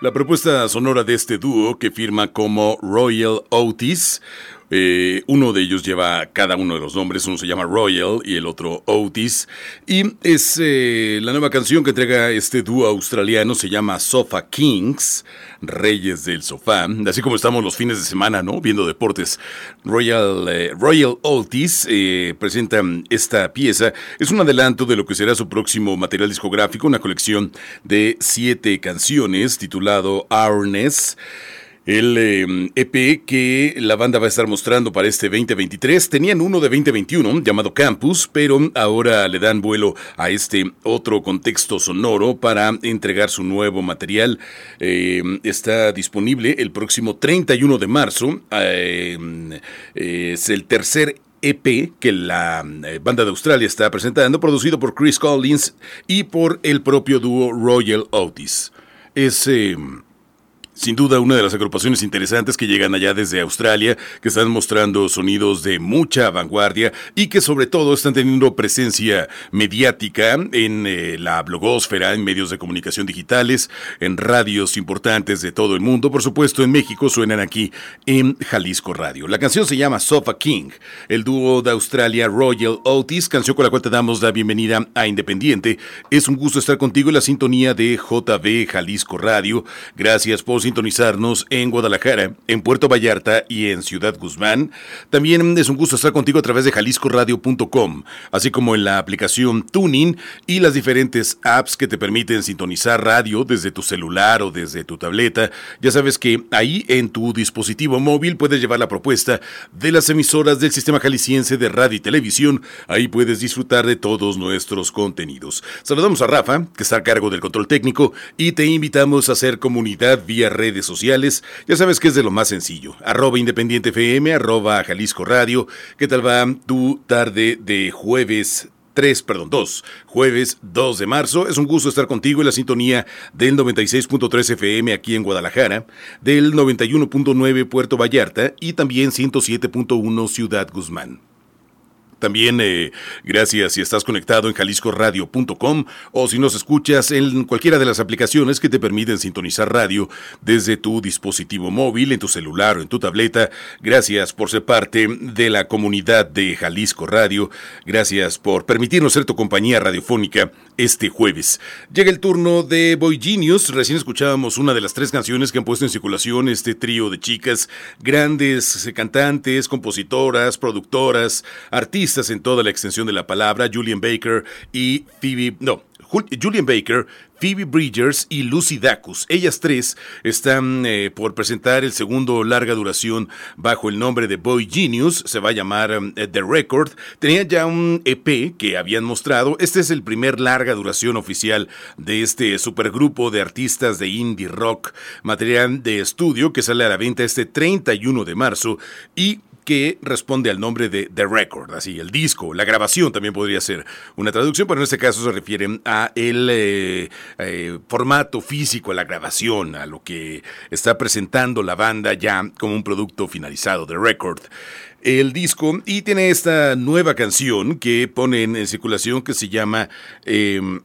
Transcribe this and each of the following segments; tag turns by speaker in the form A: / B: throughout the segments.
A: La propuesta sonora de este dúo que firma como Royal Otis eh, uno de ellos lleva cada uno de los nombres, uno se llama Royal y el otro Otis. Y es eh, la nueva canción que entrega este dúo australiano, se llama Sofa Kings, Reyes del Sofá. Así como estamos los fines de semana, ¿no? Viendo deportes. Royal, eh, Royal Otis presenta esta pieza. Es un adelanto de lo que será su próximo material discográfico, una colección de siete canciones titulado Ourness el EP em, e que la banda va a estar mostrando para este 2023. Tenían uno de 2021 llamado Campus, pero ahora le dan vuelo a este otro contexto sonoro para entregar su nuevo material. Em, está disponible el próximo 31 de marzo. Em, es el tercer EP que la eh, banda de Australia está presentando, producido por Chris Collins y por el propio dúo Royal Otis. Es Sin duda, una de las agrupaciones interesantes que llegan allá desde Australia, que están mostrando sonidos de mucha vanguardia y que sobre todo están teniendo presencia mediática en eh, la blogósfera, en medios de comunicación digitales, en radios importantes de todo el mundo. Por supuesto, en México suenan aquí en Jalisco Radio. La canción se llama Sofa King, el dúo de Australia Royal Otis, canción con la cual te damos la bienvenida a Independiente. Es un gusto estar contigo en la sintonía de JB Jalisco Radio. Gracias por sintonizarnos en Guadalajara, en Puerto Vallarta y en Ciudad Guzmán. También es un gusto estar contigo a través de jaliscoradio.com, así como en la aplicación Tuning y las diferentes apps que te permiten sintonizar radio desde tu celular o desde tu tableta. Ya sabes que ahí en tu dispositivo móvil puedes llevar la propuesta de las emisoras del Sistema Jalisciense de Radio y Televisión. Ahí puedes disfrutar de todos nuestros contenidos. Saludamos a Rafa, que está a cargo del control técnico, y te invitamos a hacer comunidad vía redes sociales. Ya sabes que es de lo más sencillo. Arroba Independiente FM, arroba Jalisco Radio. ¿Qué tal va tu tarde de jueves 3, perdón, 2, jueves 2 de marzo. Es un gusto estar contigo en la sintonía del 96.3 FM aquí en Guadalajara, del 91.9 Puerto Vallarta y también 107.1 Ciudad Guzmán. También eh, gracias si estás conectado en jaliscoradio.com o si nos escuchas en cualquiera de las aplicaciones que te permiten sintonizar radio desde tu dispositivo móvil, en tu celular o en tu tableta. Gracias por ser parte de la comunidad de Jalisco Radio. Gracias por permitirnos ser tu compañía radiofónica este jueves. Llega el turno de Boy Genius. Recién escuchábamos una de las tres canciones que han puesto en circulación este trío de chicas, grandes cantantes, compositoras, productoras, artistas en toda la extensión de la palabra, Julian Baker y Phoebe, no, Julian Baker, Phoebe Bridgers y Lucy Dacus. Ellas tres están eh, por presentar el segundo larga duración bajo el nombre de Boy Genius. Se va a llamar um, The Record. Tenían ya un EP que habían mostrado. Este es el primer larga duración oficial de este supergrupo de artistas de indie rock, material de estudio que sale a la venta este 31 de marzo y que responde al nombre de The Record, así, el disco, la grabación también podría ser una traducción, pero en este caso se refiere a el eh, eh, formato físico, a la grabación, a lo que está presentando la banda ya como un producto finalizado, The Record el disco y tiene esta nueva canción que ponen en circulación que se llama em,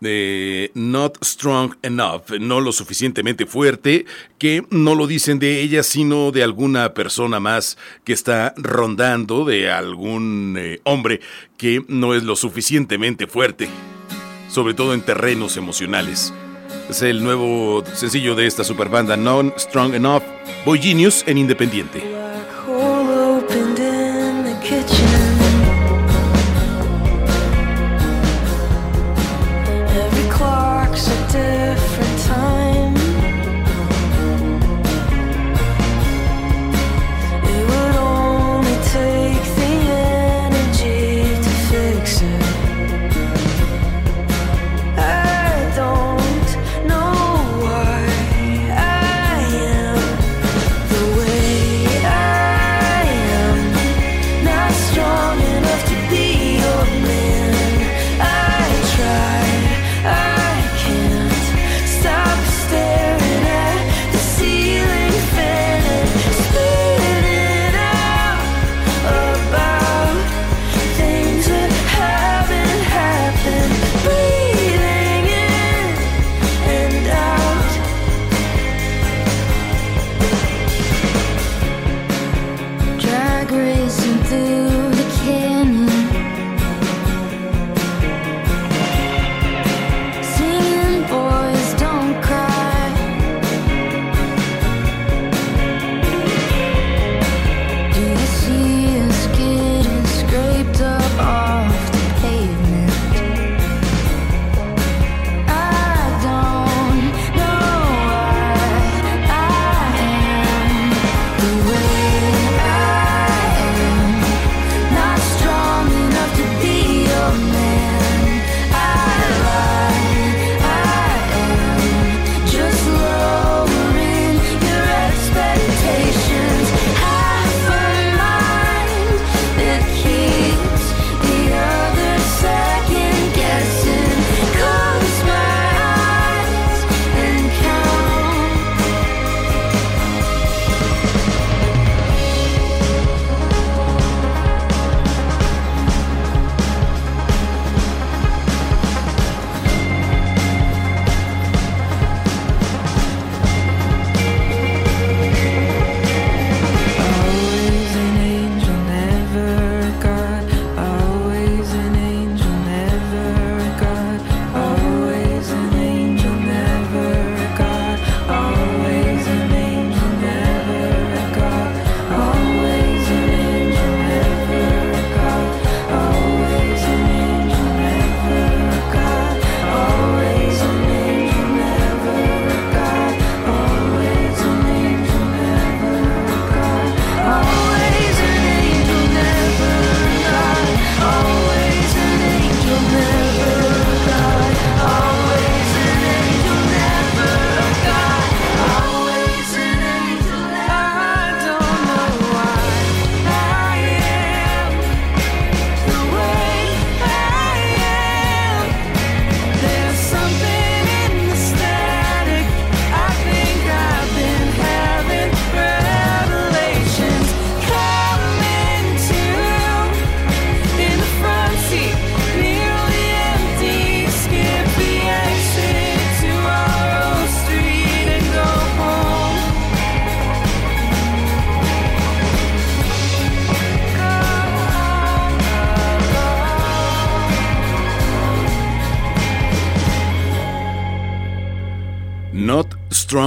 A: de Not Strong Enough, no lo suficientemente fuerte, que no lo dicen de ella, sino de alguna persona más que está rondando, de algún eh, hombre que no es lo suficientemente fuerte, sobre todo en terrenos emocionales. Es el nuevo sencillo de esta superbanda Not Strong Enough, Boy Genius en Independiente.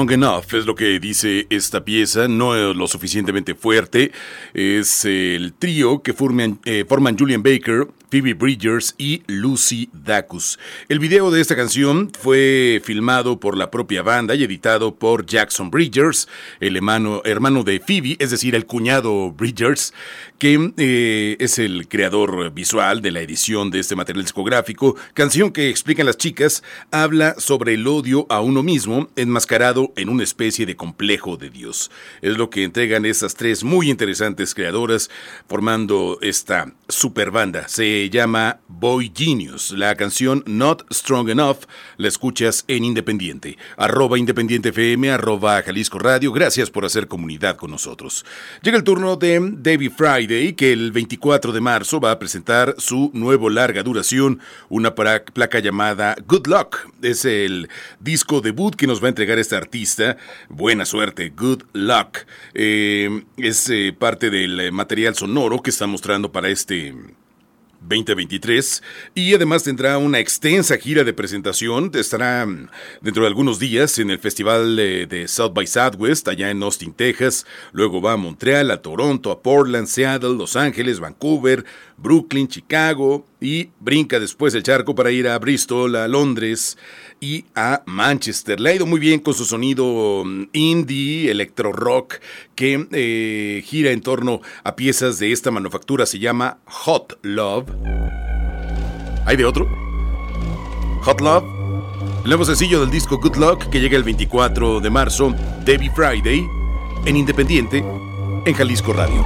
A: Enough es lo que dice esta pieza, no es lo suficientemente fuerte. Es el trío que forman, eh, forman Julian Baker, Phoebe Bridgers y Lucy Dacus. El video de esta canción fue filmado por la propia banda y editado por Jackson Bridgers, el hermano, hermano de Phoebe, es decir, el cuñado Bridgers, que eh, es el creador visual de la edición de este material discográfico. Canción que explican las chicas, habla sobre el odio a uno mismo, enmascarado en una especie de complejo de Dios. Es lo que entregan estas tres muy interesantes creadoras formando esta super banda. Llama Boy Genius. La canción Not Strong Enough la escuchas en Independiente. Arroba Independiente FM, arroba Jalisco Radio. Gracias por hacer comunidad con nosotros. Llega el turno de David Friday, que el 24 de marzo va a presentar su nuevo larga duración, una placa llamada Good Luck. Es el disco debut que nos va a entregar este artista. Buena suerte, Good Luck. Eh, es eh, parte del material sonoro que está mostrando para este 2023 y además tendrá una extensa gira de presentación. Estará dentro de algunos días en el festival de, South by Southwest allá en Austin, Texas. Luego va a Montreal, a Toronto, a Portland, Seattle, Los Ángeles, Vancouver, Brooklyn, Chicago y brinca después el charco para ir a Bristol, a Londres y a Manchester. Le ha ido muy bien con su sonido mm, indie, electro rock, que eh, gira en torno a piezas de esta manufactura. Se llama Hot Love. ¿Hay de otro? Hot Love. El nuevo sencillo del disco Good Luck que llega el 24 de marzo, Debbie Friday, en Independiente, en Jalisco Radio.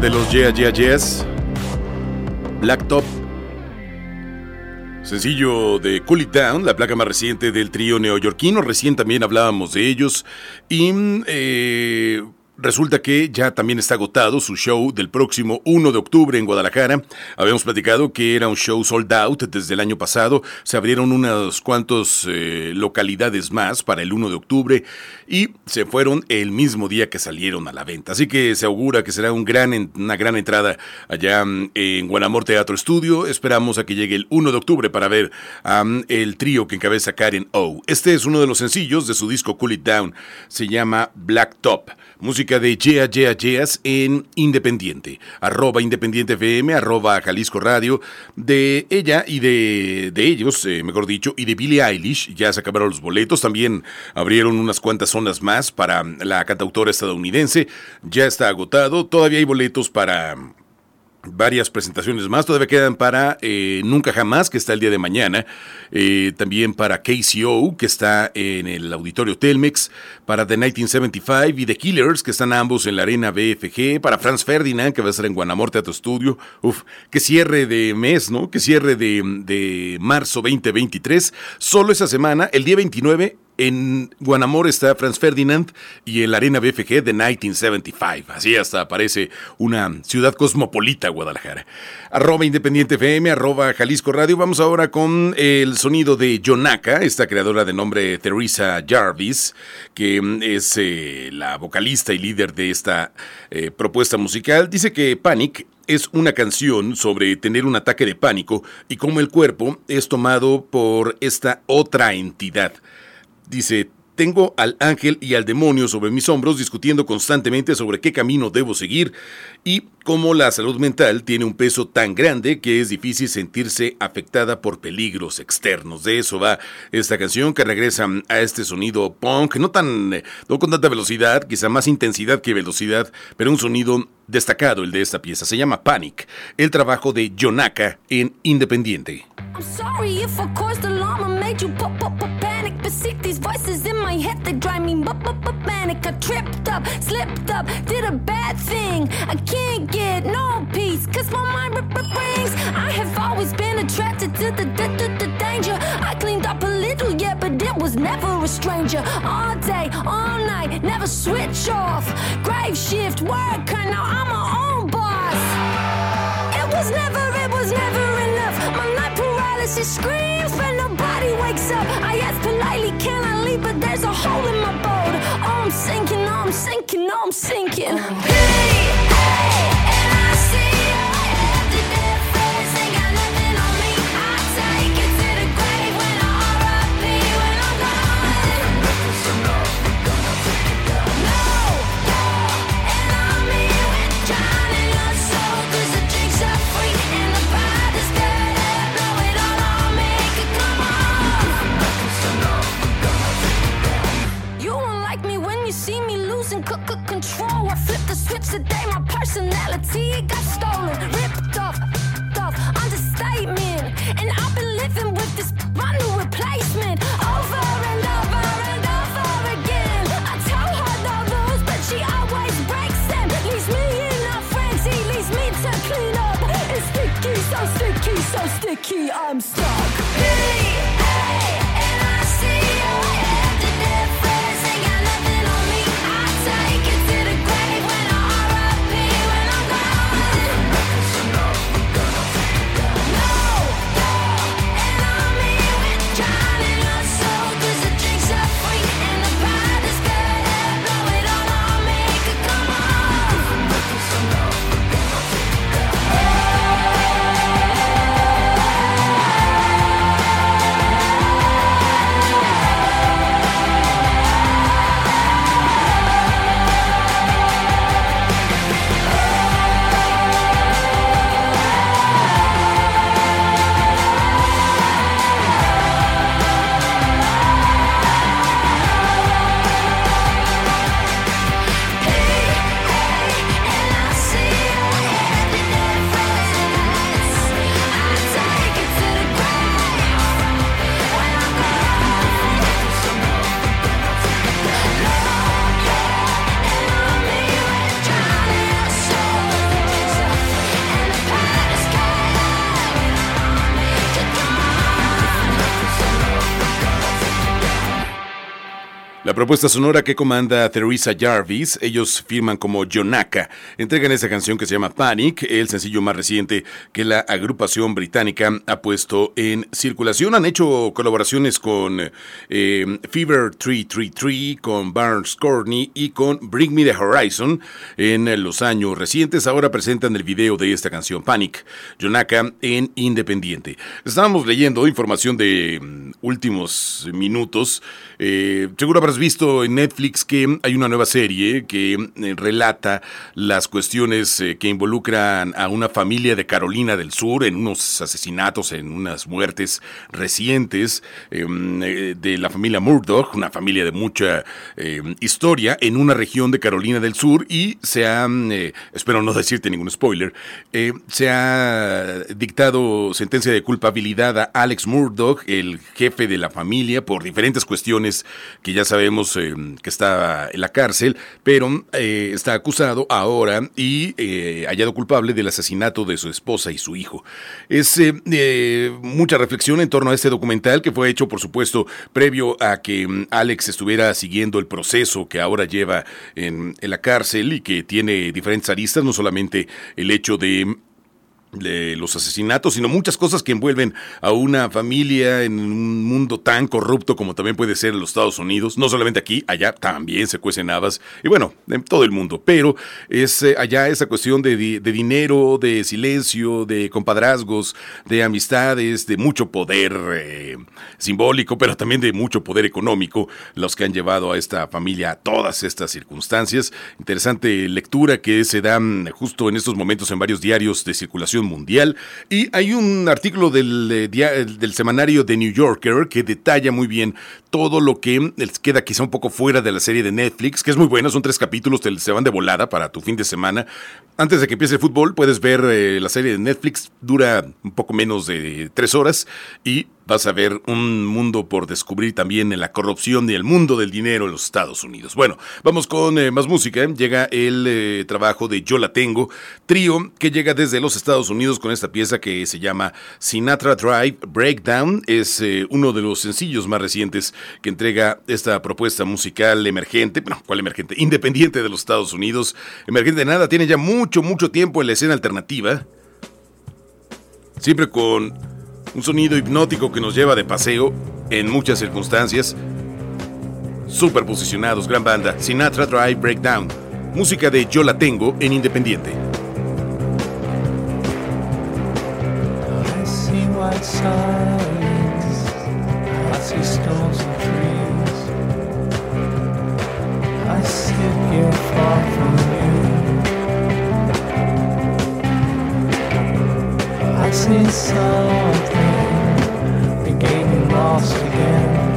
A: De los Yeah Yeah Yes. Black Top. Sencillo de Cool It Down, la placa más reciente del trío neoyorquino. Recién también hablábamos de ellos. Y eh, resulta que ya también está agotado su show del próximo 1 de octubre en Guadalajara. Habíamos platicado que era un show sold out desde el año pasado. Se abrieron unas cuantas eh, localidades más para el 1 de octubre y se fueron el mismo día que salieron a la venta. Así que se augura que será gran, una gran entrada allá mm, en Guanamor Teatro Estudio. Esperamos a que llegue el 1 de octubre para ver el trío que encabeza Karen O. Este es uno de los sencillos de su disco Cool It Down. Se llama Black Top. Música de Yeah Yeah Yeahs en Independiente. Arroba Independiente FM, arroba Jalisco Radio. De ella y de, de ellos, eh, mejor dicho, y de Billie Eilish. Ya se acabaron los boletos. También abrieron unas cuantas zonas más para la cantautora estadounidense. Ya está agotado. Todavía hay boletos para varias presentaciones más. Todavía quedan para eh, Nunca Jamás, que está el día de mañana. Eh, también para KCO, que está en el Auditorio Telmex. Para The 1975 y The Killers, que están ambos en la Arena BFG. Para Franz Ferdinand, que va a estar en Guanamor Teatro Studio. Uf, que cierre de mes, ¿no? Que cierre de, de marzo 2023. Solo esa semana, el día 29 en Guanamor está Franz Ferdinand y en la Arena BFG de 1975. Así hasta aparece una ciudad cosmopolita, Guadalajara. Arroba Independiente FM, arroba Jalisco Radio. Vamos ahora con el sonido de Yonaka, esta creadora de nombre Teresa Jarvis, que es eh, la vocalista y líder de esta eh, propuesta musical. Dice que Panic es una canción sobre tener un ataque de pánico y cómo el cuerpo es tomado por esta otra entidad. Dice, tengo al ángel y al demonio sobre mis hombros discutiendo constantemente sobre qué camino debo seguir y cómo la salud mental tiene un peso tan grande que es difícil sentirse afectada por peligros externos. De eso va esta canción que regresa a este sonido punk, no tan no con tanta velocidad, quizá más intensidad que velocidad, pero un sonido destacado el de esta pieza. Se llama Panic, el trabajo de Yonaka en Independiente.
B: My head, they drive me panic. I tripped up, slipped up, did a bad thing. I can't get no peace, cause my mind rings. I have always been attracted to the, the, the, the danger. I cleaned up a little, yeah, but it was never a stranger. All day, all night, never switch off. Grave shift, worker, now I'm my own boss. It was never, it was never enough. My night paralysis screams, but nobody wakes up. I ask politely, can I leave? But there's a hole in my boat. Oh, I'm sinking, oh, I'm sinking, oh, I'm sinking. Oh. Hey, hey. Today my personality got stolen, ripped off, off, understatement. And I've been living with this brand new replacement over and over and over again. I tell her no rules, but she always breaks them. Leaves me in a frenzy, leaves me to clean up. It's sticky, so sticky, so sticky, I'm stuck. Hey.
A: Propuesta sonora que comanda Theresa Jarvis, ellos firman como Jonaka. Entregan esta canción que se llama Panic, el sencillo más reciente que la agrupación británica ha puesto en circulación. Han hecho colaboraciones con eh, Fever 333, con Barnes Courtney y con Bring Me the Horizon en los años recientes. Ahora presentan el video de esta canción Panic, Jonaka en Independiente. Estábamos leyendo información de mm, últimos minutos. Eh, seguro habrás visto en Netflix que hay una nueva serie que eh, relata las cuestiones eh, que involucran a una familia de Carolina del Sur en unos asesinatos, en unas muertes recientes em, de la familia Murdoch, una familia de mucha em, historia en una región de Carolina del Sur y se ha, espero no decirte ningún spoiler, se ha dictado sentencia de culpabilidad a Alex Murdoch, el jefe de la familia, por diferentes cuestiones que ya sabemos eh, que está en la cárcel, pero eh, está acusado ahora y eh, hallado culpable del asesinato de su esposa y su hijo. Es mucha reflexión en torno a este documental que fue hecho, por supuesto, previo a que mm, Alex estuviera siguiendo el proceso que ahora lleva en la cárcel y que tiene diferentes aristas, no solamente el hecho de de los asesinatos, sino muchas cosas que envuelven a una familia en un mundo tan corrupto como también puede ser en los Estados Unidos, no solamente aquí, allá también se cuecen habas, y bueno, en todo el mundo, pero es eh, allá esa cuestión de, dinero, de silencio, de compadrazgos, de amistades, de mucho poder eh, simbólico, pero también de mucho poder económico, los que han llevado a esta familia a todas estas circunstancias. Interesante lectura que se dan justo en estos momentos en varios diarios de circulación mundial. Y hay un artículo del, eh, del semanario The New Yorker que detalla muy bien todo lo que queda quizá un poco fuera de la serie de Netflix, que es muy buena, son tres capítulos, se van de volada para tu fin de semana. Antes de que empiece el fútbol, puedes ver eh, la serie de Netflix, dura un poco menos de tres horas y vas a ver un mundo por descubrir también en la corrupción y el mundo del dinero en los Estados Unidos. Bueno, vamos con eh, más música. Llega el eh, trabajo de Yo la tengo, trío que llega desde los Estados Unidos con esta pieza que se llama Sinatra Drive Breakdown. Es eh, uno de los sencillos más recientes que entrega esta propuesta musical emergente, bueno, ¿cuál emergente? Independiente de los Estados Unidos. Emergente de nada, tiene ya mucho, mucho tiempo en la escena alternativa. Siempre con un sonido hipnótico que nos lleva de paseo en muchas circunstancias. Super posicionados, gran banda, Sinatra Drive Breakdown, música de Yo la tengo en Independiente. Lost again.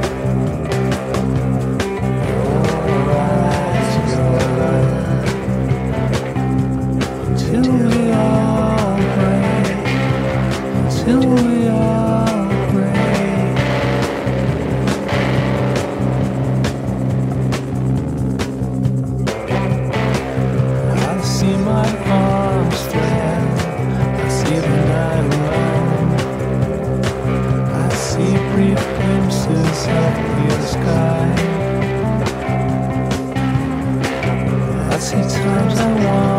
A: I see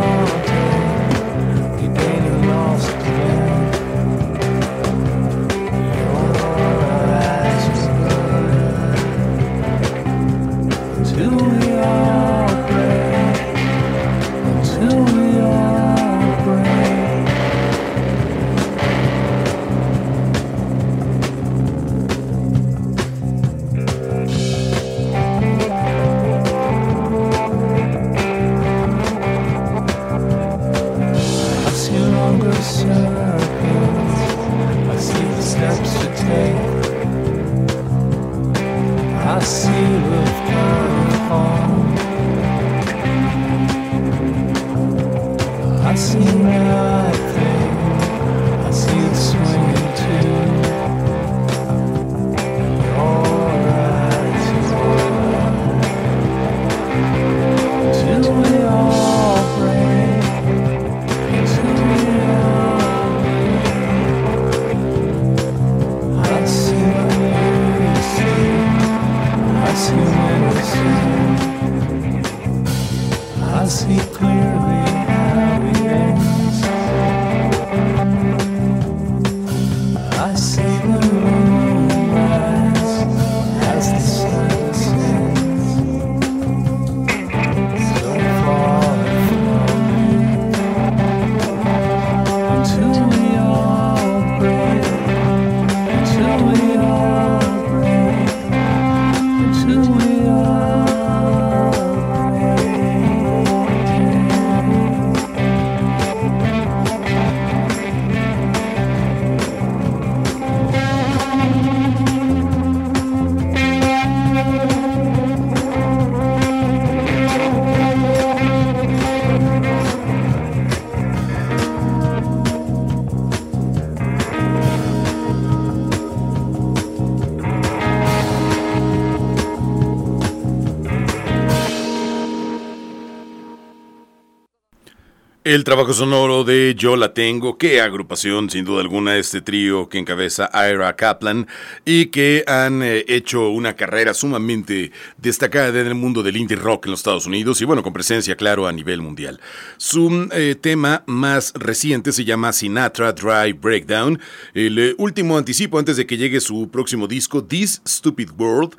A: El trabajo sonoro de Yo la tengo, qué agrupación sin duda alguna este trío que encabeza Ira Kaplan y que han eh, hecho una carrera sumamente destacada en el mundo del indie rock en los Estados Unidos y bueno, con presencia claro a nivel mundial. Su eh, tema más reciente se llama Sinatra Dry Breakdown, el eh, último anticipo antes de que llegue su próximo disco This Stupid World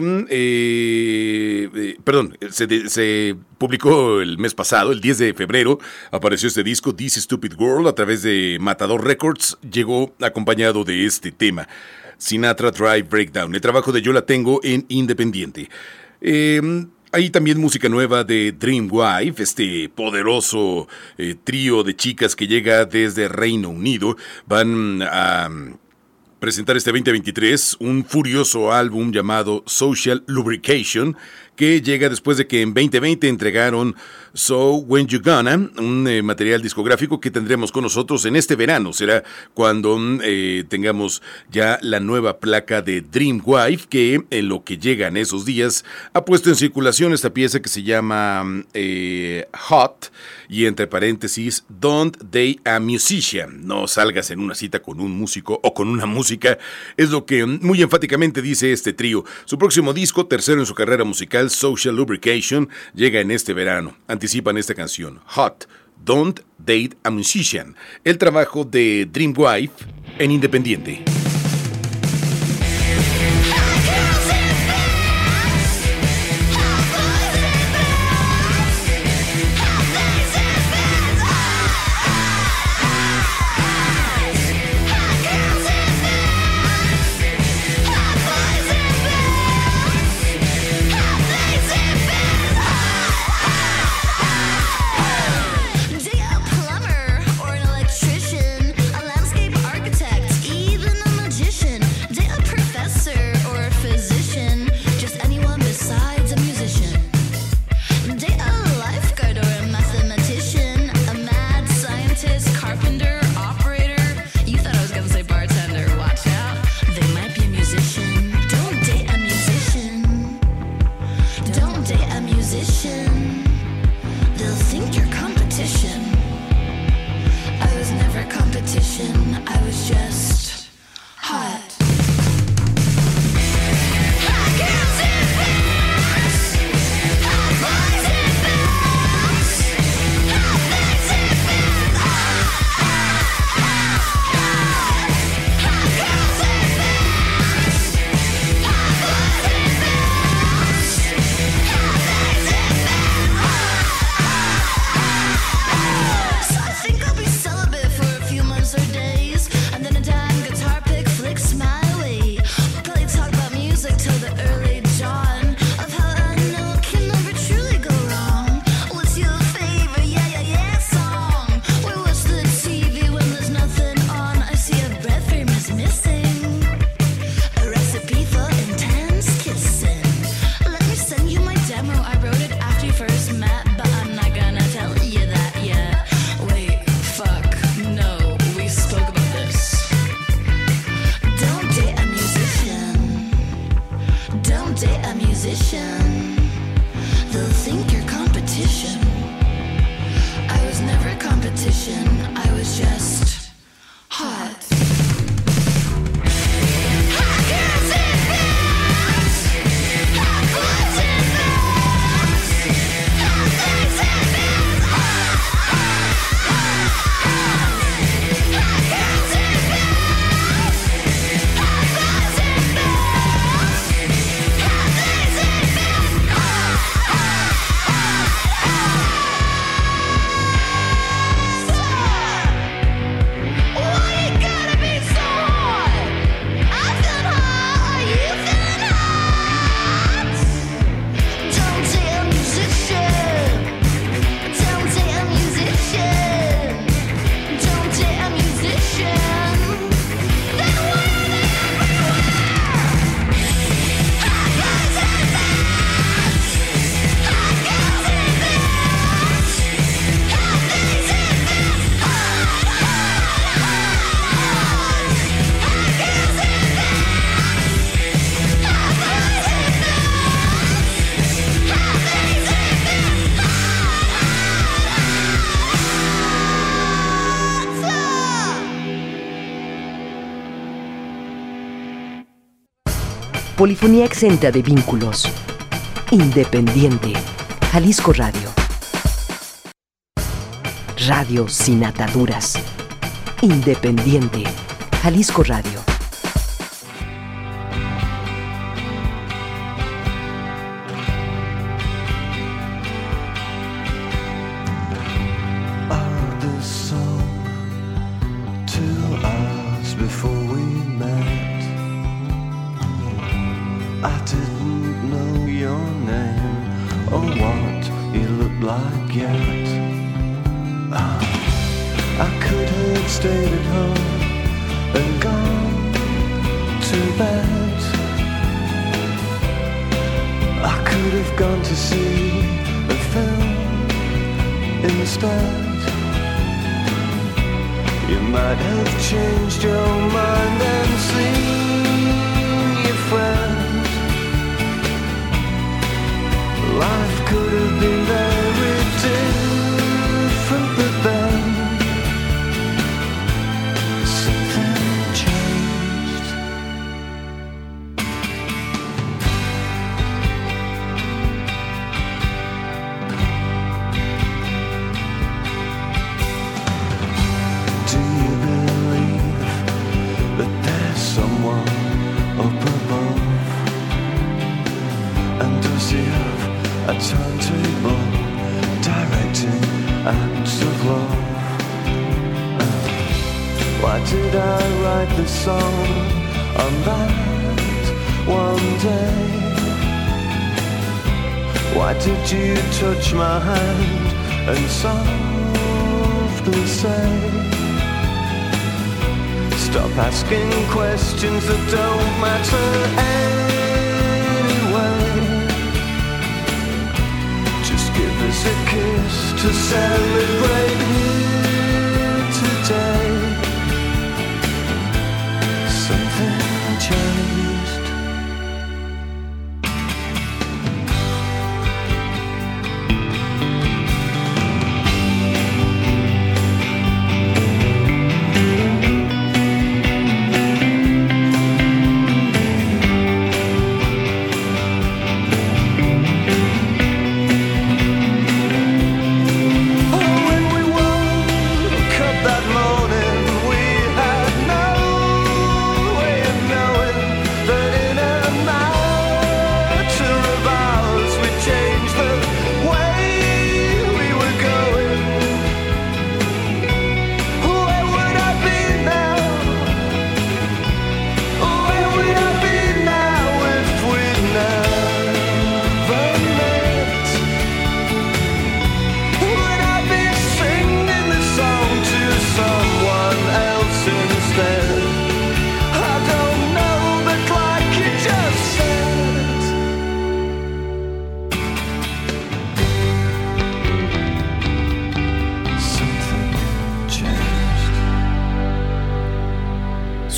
A: mm, eh, eh, perdón, se, publicó el mes pasado, el 10 de febrero, apareció este disco, This Stupid World, a través de Matador Records, llegó acompañado de este tema, Sinatra Drive Breakdown. El trabajo de Yo la tengo en Independiente. Em, hay también música nueva de Dream Wife, este poderoso eh, trío de chicas que llega desde Reino Unido. Van a presentar este 2023 un furioso álbum llamado Social Lubrication que llega después de que en 2020 entregaron So When You Gonna, un eh, material discográfico que tendremos con nosotros en este verano. Será cuando mm, eh, tengamos ya la nueva placa de Dream Wife, que en lo que llega en esos días ha puesto en circulación esta pieza que se llama mm, eh, Hot y entre paréntesis Don't Date a Musician. No salgas en una cita con un músico o con una música. Es lo que mm, muy enfáticamente dice este trío. Su próximo disco, tercero en su carrera musical, Social Lubrication, llega en este verano participan en esta canción, Hot, Don't Date a Musician, el trabajo de Dreamwife en Independiente.
C: Polifonía exenta de vínculos. Independiente. Jalisco Radio. Radio sin ataduras. Independiente. Jalisco Radio.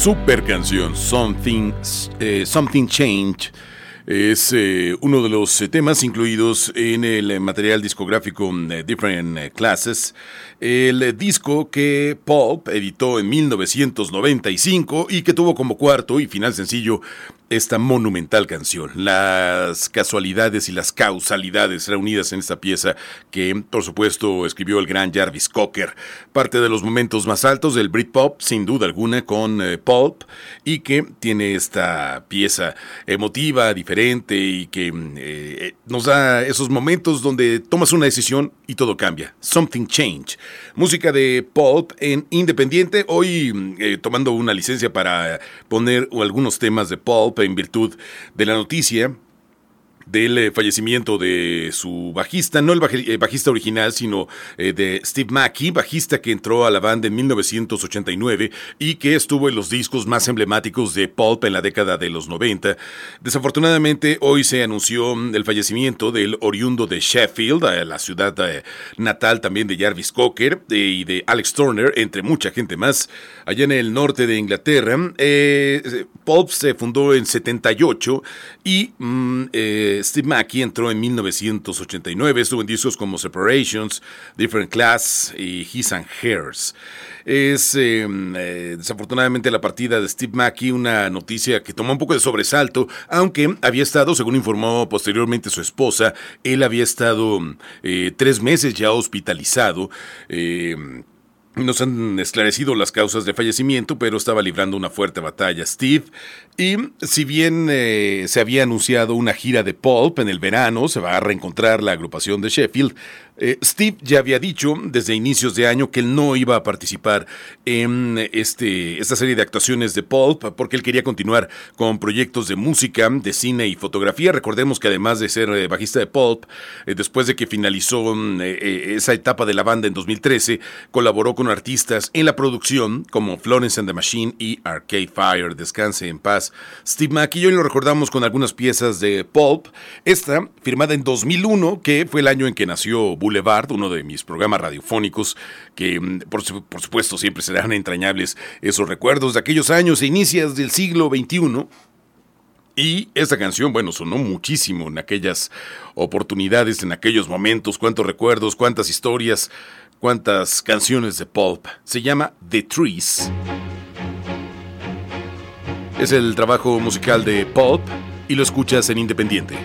A: Super canción, Something, eh, Something Change. Es eh, uno de los eh, temas incluidos en el material discográfico Different Classes, el disco que Pulp editó en 1995 y que tuvo como cuarto y final sencillo esta monumental canción, las casualidades y las causalidades reunidas en esta pieza que, por supuesto, escribió el gran Jarvis Cocker, parte de los momentos más altos del Britpop, sin duda alguna, con eh, Pulp, y que tiene esta pieza emotiva, diferente y que eh, nos da esos momentos donde tomas una decisión y todo cambia. Something Change. Música de Pulp en Independiente, hoy eh, tomando una licencia para poner algunos temas de Pulp en virtud de la noticia del eh, fallecimiento de su bajista, no el eh, bajista original, sino eh, de Steve Mackey, bajista que entró a la banda en 1989 y que estuvo en los discos más emblemáticos de Pulp en la década de los 90. Desafortunadamente, hoy se anunció el fallecimiento del oriundo de Sheffield, la ciudad natal también de Jarvis Cocker y de Alex Turner, entre mucha gente más, allá en el norte de Inglaterra. Pulp se fundó en 78 y... Mm, eh, Steve Mackey entró en 1989, estuvo en discos como Separations, Different Class y His and Hers. Es em, eh, desafortunadamente la partida de Steve Mackey una noticia que tomó un poco de sobresalto, aunque había estado, según informó posteriormente su esposa, él había estado eh, tres meses ya hospitalizado. Em, nos han esclarecido las causas de fallecimiento, pero estaba librando una fuerte batalla Steve. Y si bien eh, se había anunciado una gira de Pulp en el verano, se va a reencontrar la agrupación de Sheffield, eh, Steve ya había dicho desde inicios de año que él no iba a participar en este, esta serie de actuaciones de Pulp porque él quería continuar con proyectos de música, de cine y fotografía. Recordemos que además de ser eh, bajista de Pulp, después de que finalizó esa etapa de la banda en 2013, colaboró con artistas en la producción como Florence and the Machine y Arcade Fire. Descanse en paz. Steve Mackey, hoy lo recordamos con algunas piezas de Pulp. Esta, firmada en 2001, que fue el año en que nació Boulevard, uno de mis programas radiofónicos, que mm, por, supuesto siempre serán entrañables esos recuerdos de aquellos años e inicios del siglo XXI. Y esta canción, bueno, sonó muchísimo en aquellas oportunidades, en aquellos momentos, cuántos recuerdos, cuántas historias, cuántas canciones de pulp. Se llama The Trees. Es el trabajo musical de Pulp y lo escuchas en Independiente.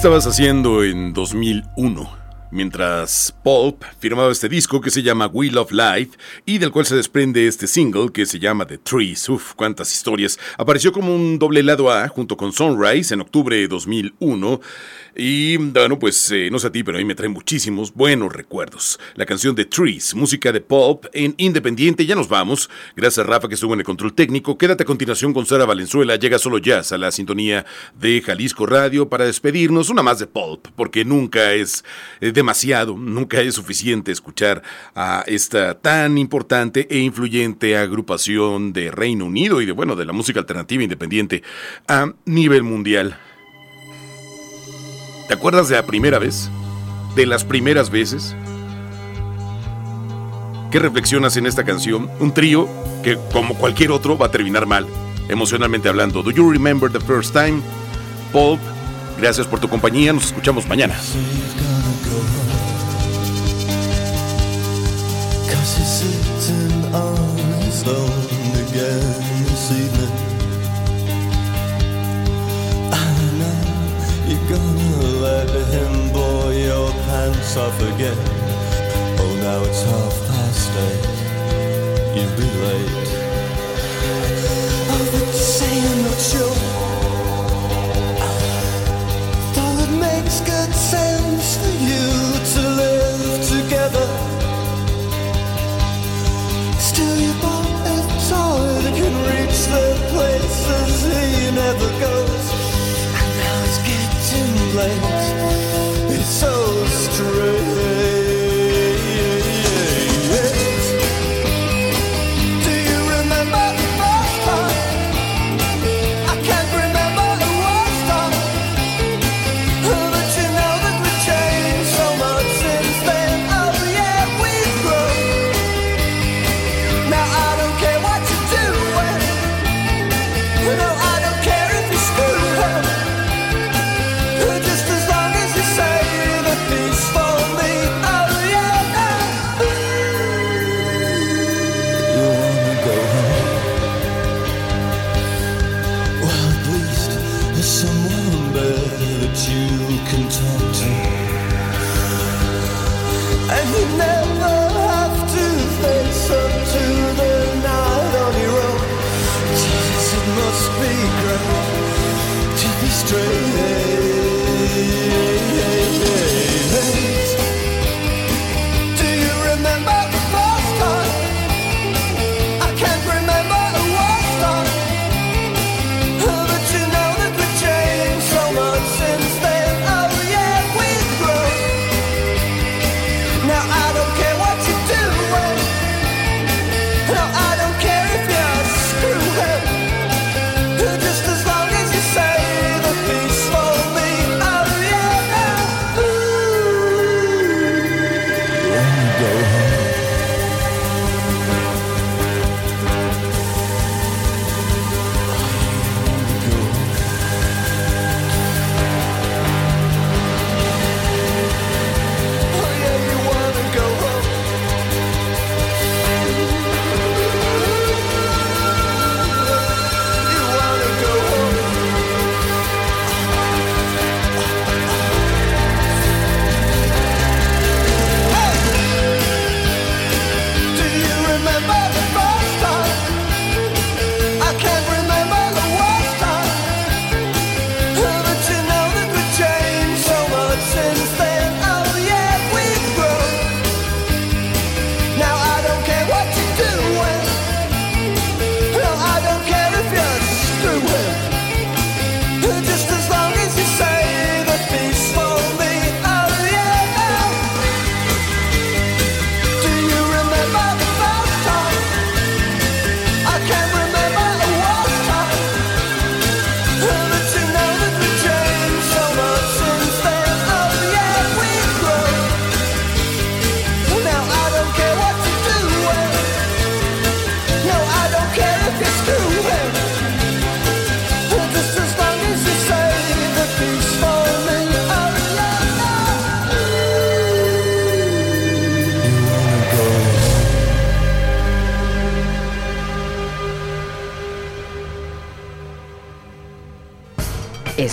C: Estabas haciendo en 2001? Mientras Pulp firmaba este disco que se llama Wheel of Life y del cual se desprende este single que se llama The Trees. Uf, cuántas historias. Apareció como un doble lado A junto con Sunrise en octubre de 2001 y bueno, pues eh, no sé a ti, pero a mí me trae muchísimos buenos recuerdos. La canción de Trees, música de pop en Independiente, ya nos vamos. Gracias a Rafa que estuvo en el control técnico. Quédate a continuación con Sara Valenzuela, llega solo jazz a la sintonía de Jalisco Radio para despedirnos. Una más de pulp, porque nunca es eh, demasiado, nunca es suficiente escuchar a esta tan importante e influyente agrupación de Reino Unido y de bueno, de la música alternativa independiente a nivel mundial. ¿Te acuerdas de la primera vez? ¿De las primeras veces? ¿Qué reflexionas en esta canción? Un trío que, como cualquier otro, va a terminar mal, emocionalmente hablando. ¿Do you remember the first time? Paul, gracias por tu compañía. Nos escuchamos mañana. Him bore your pants off again. Oh, now it's half past eight. You'll be late. Oh, but you say I'm not sure. Though it makes good sense for you to live together. Places he never goes. And now it's getting late.